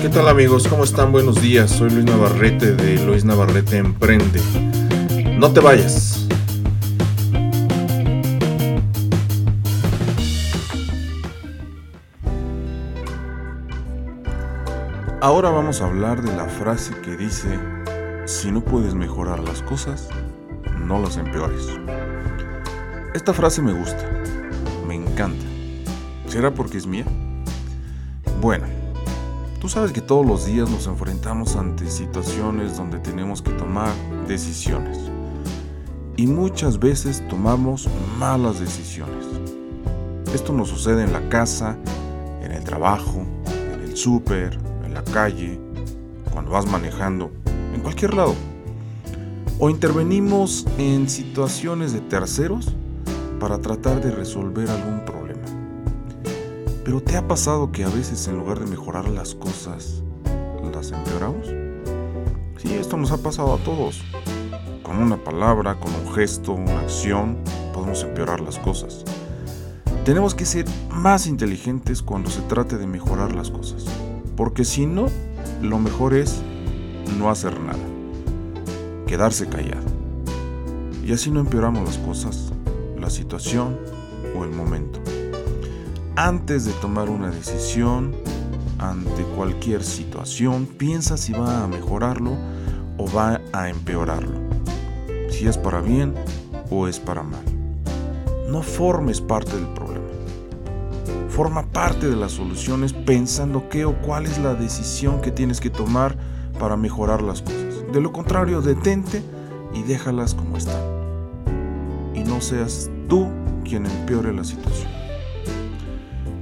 ¿Qué tal amigos? ¿Cómo están? Buenos días. Soy Luis Navarrete de Luis Navarrete Emprende. No te vayas. Ahora vamos a hablar de la frase que dice, si no puedes mejorar las cosas, no las empeores. Esta frase me gusta, me encanta. ¿Será porque es mía? Bueno, tú sabes que todos los días nos enfrentamos ante situaciones donde tenemos que tomar decisiones. Y muchas veces tomamos malas decisiones. Esto nos sucede en la casa, en el trabajo, en el súper, en la calle, cuando vas manejando, en cualquier lado. O intervenimos en situaciones de terceros para tratar de resolver algún problema. Pero ¿te ha pasado que a veces en lugar de mejorar las cosas, las empeoramos? Sí, esto nos ha pasado a todos. Con una palabra, con un gesto, una acción, podemos empeorar las cosas. Tenemos que ser más inteligentes cuando se trate de mejorar las cosas. Porque si no, lo mejor es no hacer nada. Quedarse callado. Y así no empeoramos las cosas, la situación o el momento antes de tomar una decisión ante cualquier situación, piensa si va a mejorarlo o va a empeorarlo. Si es para bien o es para mal. No formes parte del problema. Forma parte de las soluciones pensando qué o cuál es la decisión que tienes que tomar para mejorar las cosas. De lo contrario, detente y déjalas como están. Y no seas tú quien empeore la situación.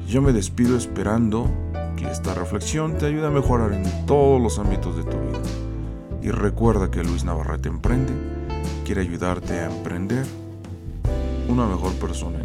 Yo me despido esperando que esta reflexión te ayude a mejorar en todos los ámbitos de tu vida. Y recuerda que Luis Navarrete Emprende quiere ayudarte a emprender una mejor persona.